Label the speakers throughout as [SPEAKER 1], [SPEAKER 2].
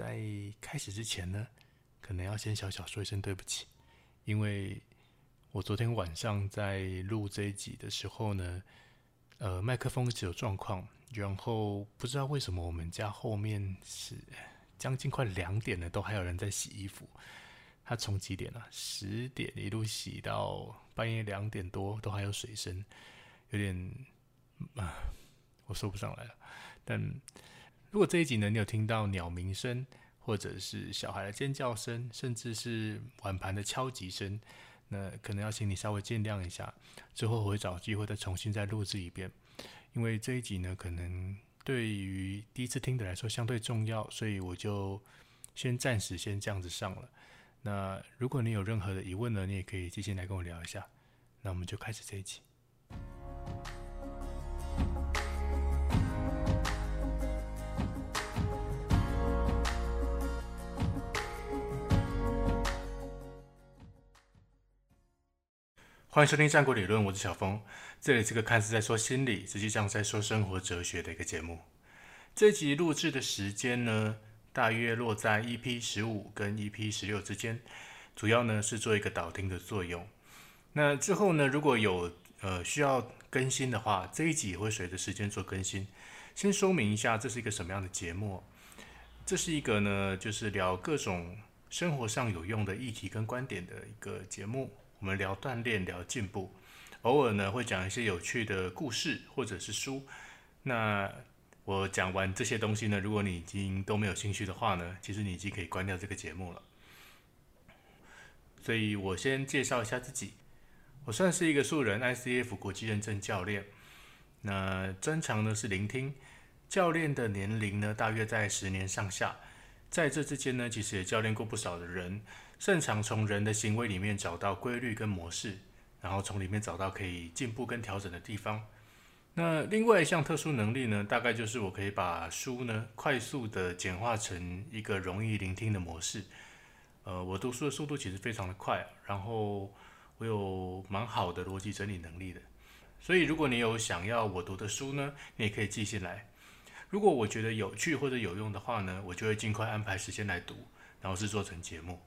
[SPEAKER 1] 在开始之前呢，可能要先小小说一声对不起，因为我昨天晚上在录这一集的时候呢，呃，麦克风一直有状况，然后不知道为什么我们家后面是将近快两点了，都还有人在洗衣服。他从几点啊？十点一路洗到半夜两点多，都还有水声，有点啊，我说不上来了。但如果这一集呢，你有听到鸟鸣声，或者是小孩的尖叫声，甚至是碗盘的敲击声，那可能要请你稍微见谅一下。之后我会找机会再重新再录制一遍，因为这一集呢，可能对于第一次听的来说相对重要，所以我就先暂时先这样子上了。那如果你有任何的疑问呢，你也可以接下来跟我聊一下。那我们就开始这一集。欢迎收听《战国理论》，我是小峰。这里是个看似在说心理，实际上在说生活哲学的一个节目。这集录制的时间呢？大约落在 EP 十五跟 EP 十六之间，主要呢是做一个导听的作用。那之后呢，如果有呃需要更新的话，这一集也会随着时间做更新。先说明一下，这是一个什么样的节目？这是一个呢，就是聊各种生活上有用的议题跟观点的一个节目。我们聊锻炼，聊进步，偶尔呢会讲一些有趣的故事或者是书。那我讲完这些东西呢，如果你已经都没有兴趣的话呢，其实你已经可以关掉这个节目了。所以我先介绍一下自己，我算是一个素人 ICF 国际认证教练，那专长呢是聆听。教练的年龄呢大约在十年上下，在这之间呢，其实也教练过不少的人，擅长从人的行为里面找到规律跟模式，然后从里面找到可以进步跟调整的地方。那另外一项特殊能力呢，大概就是我可以把书呢快速的简化成一个容易聆听的模式。呃，我读书的速度其实非常的快，然后我有蛮好的逻辑整理能力的。所以如果你有想要我读的书呢，你也可以寄信来。如果我觉得有趣或者有用的话呢，我就会尽快安排时间来读，然后制作成节目。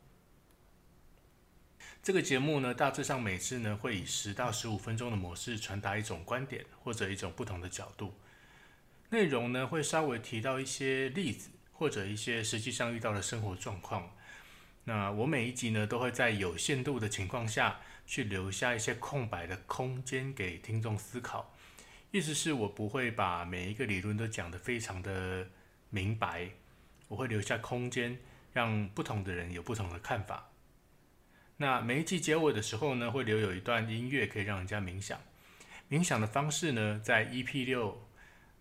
[SPEAKER 1] 这个节目呢，大致上每次呢会以十到十五分钟的模式传达一种观点或者一种不同的角度。内容呢会稍微提到一些例子或者一些实际上遇到的生活状况。那我每一集呢都会在有限度的情况下去留下一些空白的空间给听众思考。意思是我不会把每一个理论都讲得非常的明白，我会留下空间让不同的人有不同的看法。那每一季结尾的时候呢，会留有一段音乐，可以让人家冥想。冥想的方式呢，在 EP 六，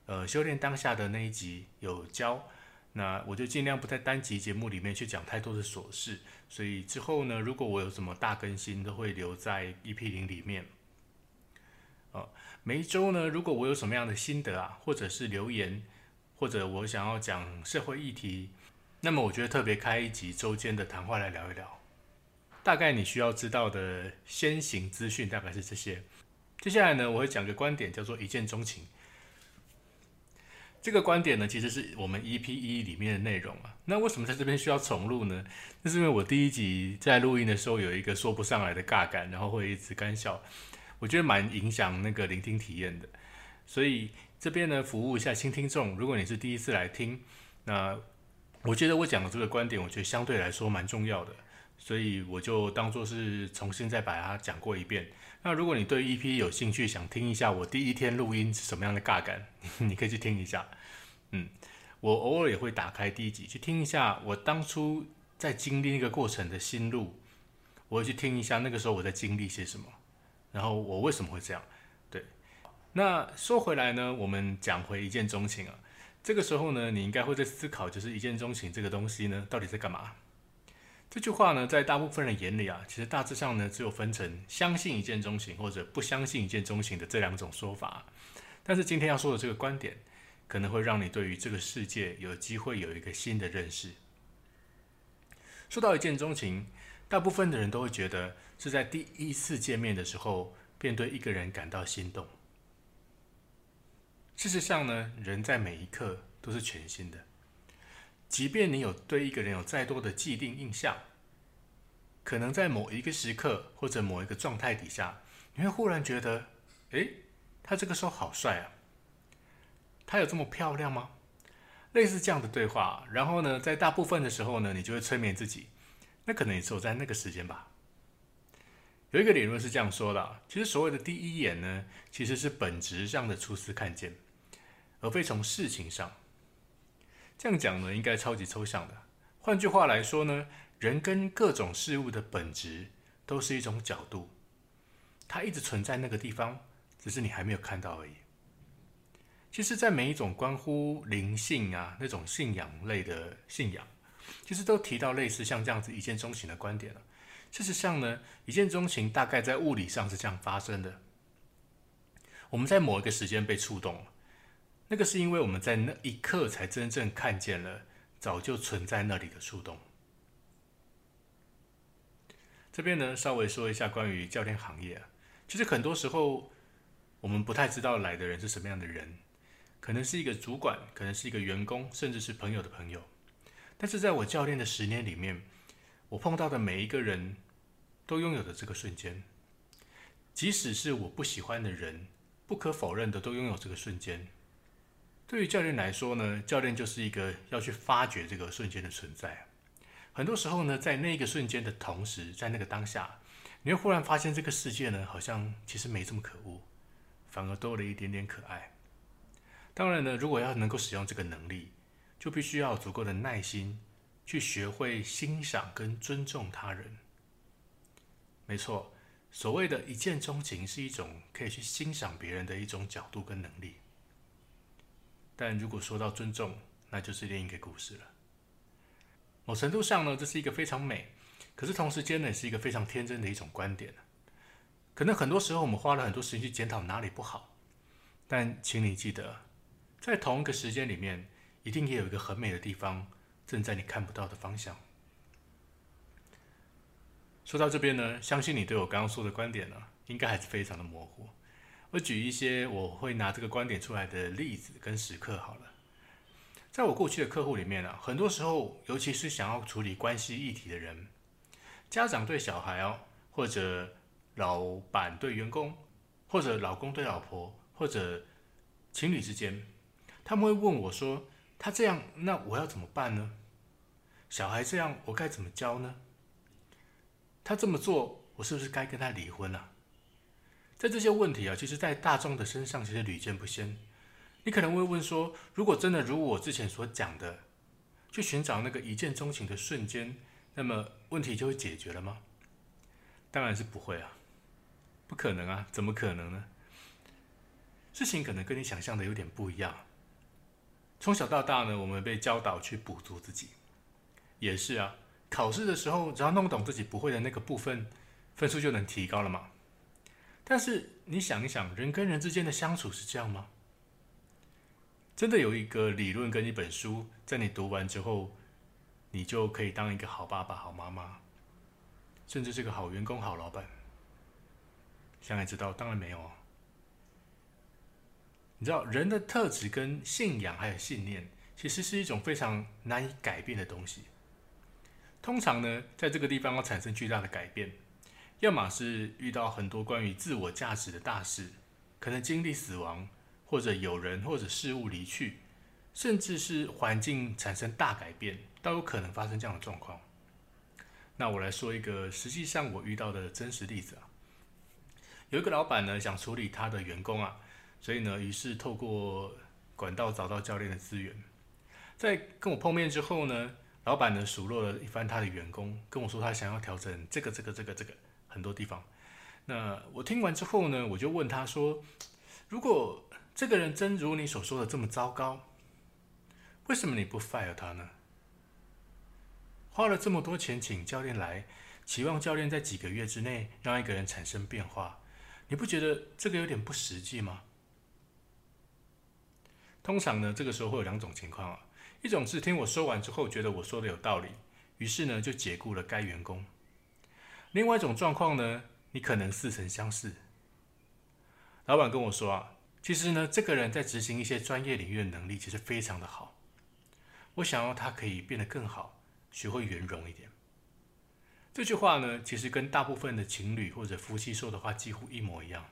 [SPEAKER 1] 呃，修炼当下的那一集有教。那我就尽量不在单集节目里面去讲太多的琐事。所以之后呢，如果我有什么大更新，都会留在 EP 零里面。哦，每一周呢，如果我有什么样的心得啊，或者是留言，或者我想要讲社会议题，那么我觉得特别开一集周间的谈话来聊一聊。大概你需要知道的先行资讯大概是这些。接下来呢，我会讲个观点，叫做一见钟情。这个观点呢，其实是我们 EP 一里面的内容啊。那为什么在这边需要重录呢？那是因为我第一集在录音的时候有一个说不上来的尬感，然后会一直干笑，我觉得蛮影响那个聆听体验的。所以这边呢，服务一下新听众。如果你是第一次来听，那我觉得我讲的这个观点，我觉得相对来说蛮重要的。所以我就当做是重新再把它讲过一遍。那如果你对 EP 有兴趣，想听一下我第一天录音是什么样的尬感，你可以去听一下。嗯，我偶尔也会打开第一集去听一下我当初在经历那个过程的心路，我会去听一下那个时候我在经历些什么，然后我为什么会这样。对，那说回来呢，我们讲回一见钟情啊，这个时候呢，你应该会在思考，就是一见钟情这个东西呢，到底在干嘛？这句话呢，在大部分人眼里啊，其实大致上呢，只有分成相信一见钟情或者不相信一见钟情的这两种说法。但是今天要说的这个观点，可能会让你对于这个世界有机会有一个新的认识。说到一见钟情，大部分的人都会觉得是在第一次见面的时候便对一个人感到心动。事实上呢，人在每一刻都是全新的。即便你有对一个人有再多的既定印象，可能在某一个时刻或者某一个状态底下，你会忽然觉得，诶，他这个时候好帅啊，他有这么漂亮吗？类似这样的对话，然后呢，在大部分的时候呢，你就会催眠自己，那可能也只有在那个时间吧。有一个理论是这样说的，其实所谓的第一眼呢，其实是本质上的初次看见，而非从事情上。这样讲呢，应该超级抽象的。换句话来说呢，人跟各种事物的本质都是一种角度，它一直存在那个地方，只是你还没有看到而已。其实，在每一种关乎灵性啊那种信仰类的信仰，其实都提到类似像这样子一见钟情的观点了。事实上呢，一见钟情大概在物理上是这样发生的：我们在某一个时间被触动了。那个是因为我们在那一刻才真正看见了早就存在那里的触动。这边呢，稍微说一下关于教练行业啊，其实很多时候我们不太知道来的人是什么样的人，可能是一个主管，可能是一个员工，甚至是朋友的朋友。但是在我教练的十年里面，我碰到的每一个人都拥有的这个瞬间，即使是我不喜欢的人，不可否认的都拥有这个瞬间。对于教练来说呢，教练就是一个要去发掘这个瞬间的存在。很多时候呢，在那个瞬间的同时，在那个当下，你会忽然发现这个世界呢，好像其实没这么可恶，反而多了一点点可爱。当然呢，如果要能够使用这个能力，就必须要有足够的耐心，去学会欣赏跟尊重他人。没错，所谓的一见钟情，是一种可以去欣赏别人的一种角度跟能力。但如果说到尊重，那就是另一个故事了。某程度上呢，这是一个非常美，可是同时间呢，也是一个非常天真的一种观点。可能很多时候我们花了很多时间去检讨哪里不好，但请你记得，在同一个时间里面，一定也有一个很美的地方，正在你看不到的方向。说到这边呢，相信你对我刚刚说的观点呢，应该还是非常的模糊。我举一些我会拿这个观点出来的例子跟时刻好了。在我过去的客户里面啊，很多时候，尤其是想要处理关系议题的人，家长对小孩哦，或者老板对员工，或者老公对老婆，或者情侣之间，他们会问我说：“他这样，那我要怎么办呢？小孩这样，我该怎么教呢？他这么做，我是不是该跟他离婚啊？”在这些问题啊，其实，在大众的身上其实屡见不鲜。你可能会问说：如果真的如我之前所讲的，去寻找那个一见钟情的瞬间，那么问题就会解决了吗？当然是不会啊，不可能啊，怎么可能呢？事情可能跟你想象的有点不一样。从小到大呢，我们被教导去补足自己，也是啊。考试的时候，只要弄懂自己不会的那个部分，分数就能提高了嘛。但是你想一想，人跟人之间的相处是这样吗？真的有一个理论跟一本书，在你读完之后，你就可以当一个好爸爸、好妈妈，甚至是个好员工、好老板？想也知道，当然没有啊。你知道，人的特质跟信仰还有信念，其实是一种非常难以改变的东西。通常呢，在这个地方要产生巨大的改变。要么是遇到很多关于自我价值的大事，可能经历死亡，或者有人或者事物离去，甚至是环境产生大改变，都有可能发生这样的状况。那我来说一个实际上我遇到的真实例子啊，有一个老板呢想处理他的员工啊，所以呢于是透过管道找到教练的资源，在跟我碰面之后呢，老板呢数落了一番他的员工，跟我说他想要调整这个这个这个这个。很多地方，那我听完之后呢，我就问他说：“如果这个人真如你所说的这么糟糕，为什么你不 fire 他呢？花了这么多钱请教练来，期望教练在几个月之内让一个人产生变化，你不觉得这个有点不实际吗？”通常呢，这个时候会有两种情况啊，一种是听我说完之后觉得我说的有道理，于是呢就解雇了该员工。另外一种状况呢，你可能似曾相识。老板跟我说啊，其实呢，这个人在执行一些专业领域的能力其实非常的好。我想要他可以变得更好，学会圆融一点。这句话呢，其实跟大部分的情侣或者夫妻说的话几乎一模一样。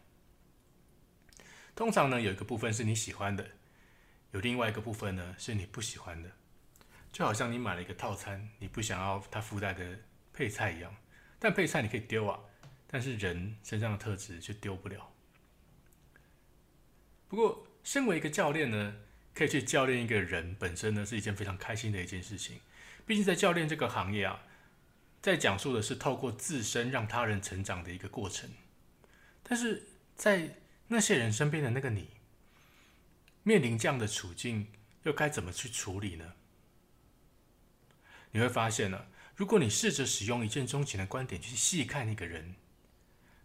[SPEAKER 1] 通常呢，有一个部分是你喜欢的，有另外一个部分呢是你不喜欢的。就好像你买了一个套餐，你不想要它附带的配菜一样，但配菜你可以丢啊，但是人身上的特质却丢不了。不过，身为一个教练呢，可以去教练一个人本身呢，是一件非常开心的一件事情。毕竟在教练这个行业啊，在讲述的是透过自身让他人成长的一个过程。但是在那些人身边的那个你，面临这样的处境，又该怎么去处理呢？你会发现呢，如果你试着使用一见钟情的观点去细看一个人，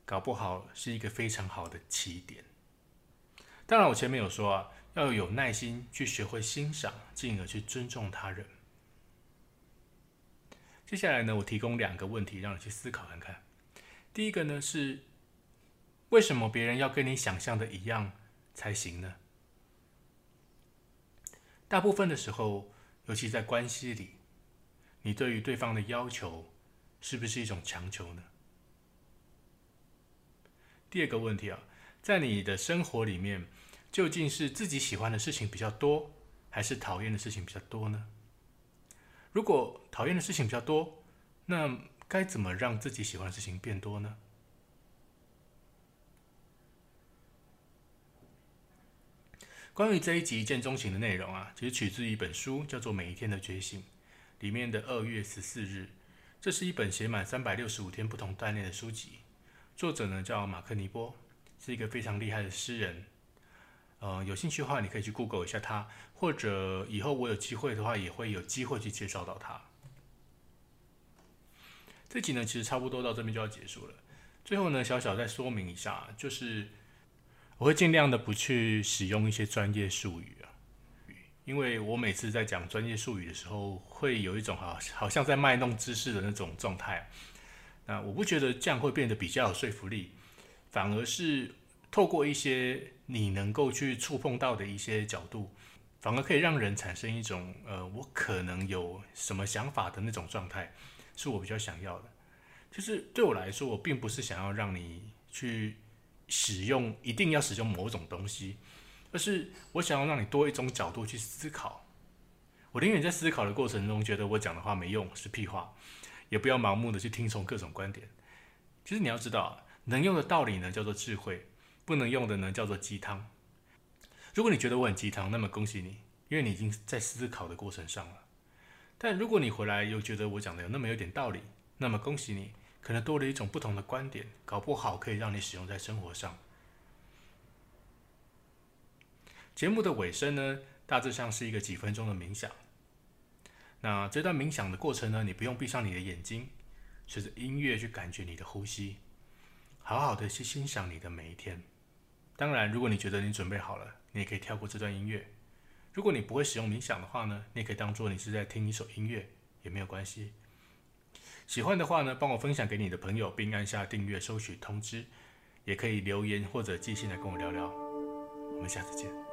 [SPEAKER 1] 搞不好是一个非常好的起点。当然，我前面有说啊，要有耐心去学会欣赏，进而去尊重他人。接下来呢，我提供两个问题让你去思考看看。第一个呢是，为什么别人要跟你想象的一样才行呢？大部分的时候，尤其在关系里。你对于对方的要求是不是一种强求呢？第二个问题啊，在你的生活里面，究竟是自己喜欢的事情比较多，还是讨厌的事情比较多呢？如果讨厌的事情比较多，那该怎么让自己喜欢的事情变多呢？关于这一集一见钟情的内容啊，其实取自一本书，叫做《每一天的觉醒》。里面的二月十四日，这是一本写满三百六十五天不同锻炼的书籍。作者呢叫马克尼波，是一个非常厉害的诗人。呃，有兴趣的话，你可以去 Google 一下他，或者以后我有机会的话，也会有机会去介绍到他。这集呢，其实差不多到这边就要结束了。最后呢，小小再说明一下，就是我会尽量的不去使用一些专业术语。因为我每次在讲专业术语的时候，会有一种好好像在卖弄知识的那种状态。那我不觉得这样会变得比较有说服力，反而是透过一些你能够去触碰到的一些角度，反而可以让人产生一种呃，我可能有什么想法的那种状态，是我比较想要的。就是对我来说，我并不是想要让你去使用，一定要使用某种东西。而是我想要让你多一种角度去思考。我宁愿在思考的过程中觉得我讲的话没用是屁话，也不要盲目的去听从各种观点。其实你要知道，能用的道理呢叫做智慧，不能用的呢叫做鸡汤。如果你觉得我很鸡汤，那么恭喜你，因为你已经在思考的过程上了。但如果你回来又觉得我讲的有那么有点道理，那么恭喜你，可能多了一种不同的观点，搞不好可以让你使用在生活上。节目的尾声呢，大致上是一个几分钟的冥想。那这段冥想的过程呢，你不用闭上你的眼睛，随着音乐去感觉你的呼吸，好好的去欣赏你的每一天。当然，如果你觉得你准备好了，你也可以跳过这段音乐。如果你不会使用冥想的话呢，你也可以当做你是在听一首音乐，也没有关系。喜欢的话呢，帮我分享给你的朋友，并按下订阅、收取通知，也可以留言或者寄信来跟我聊聊。我们下次见。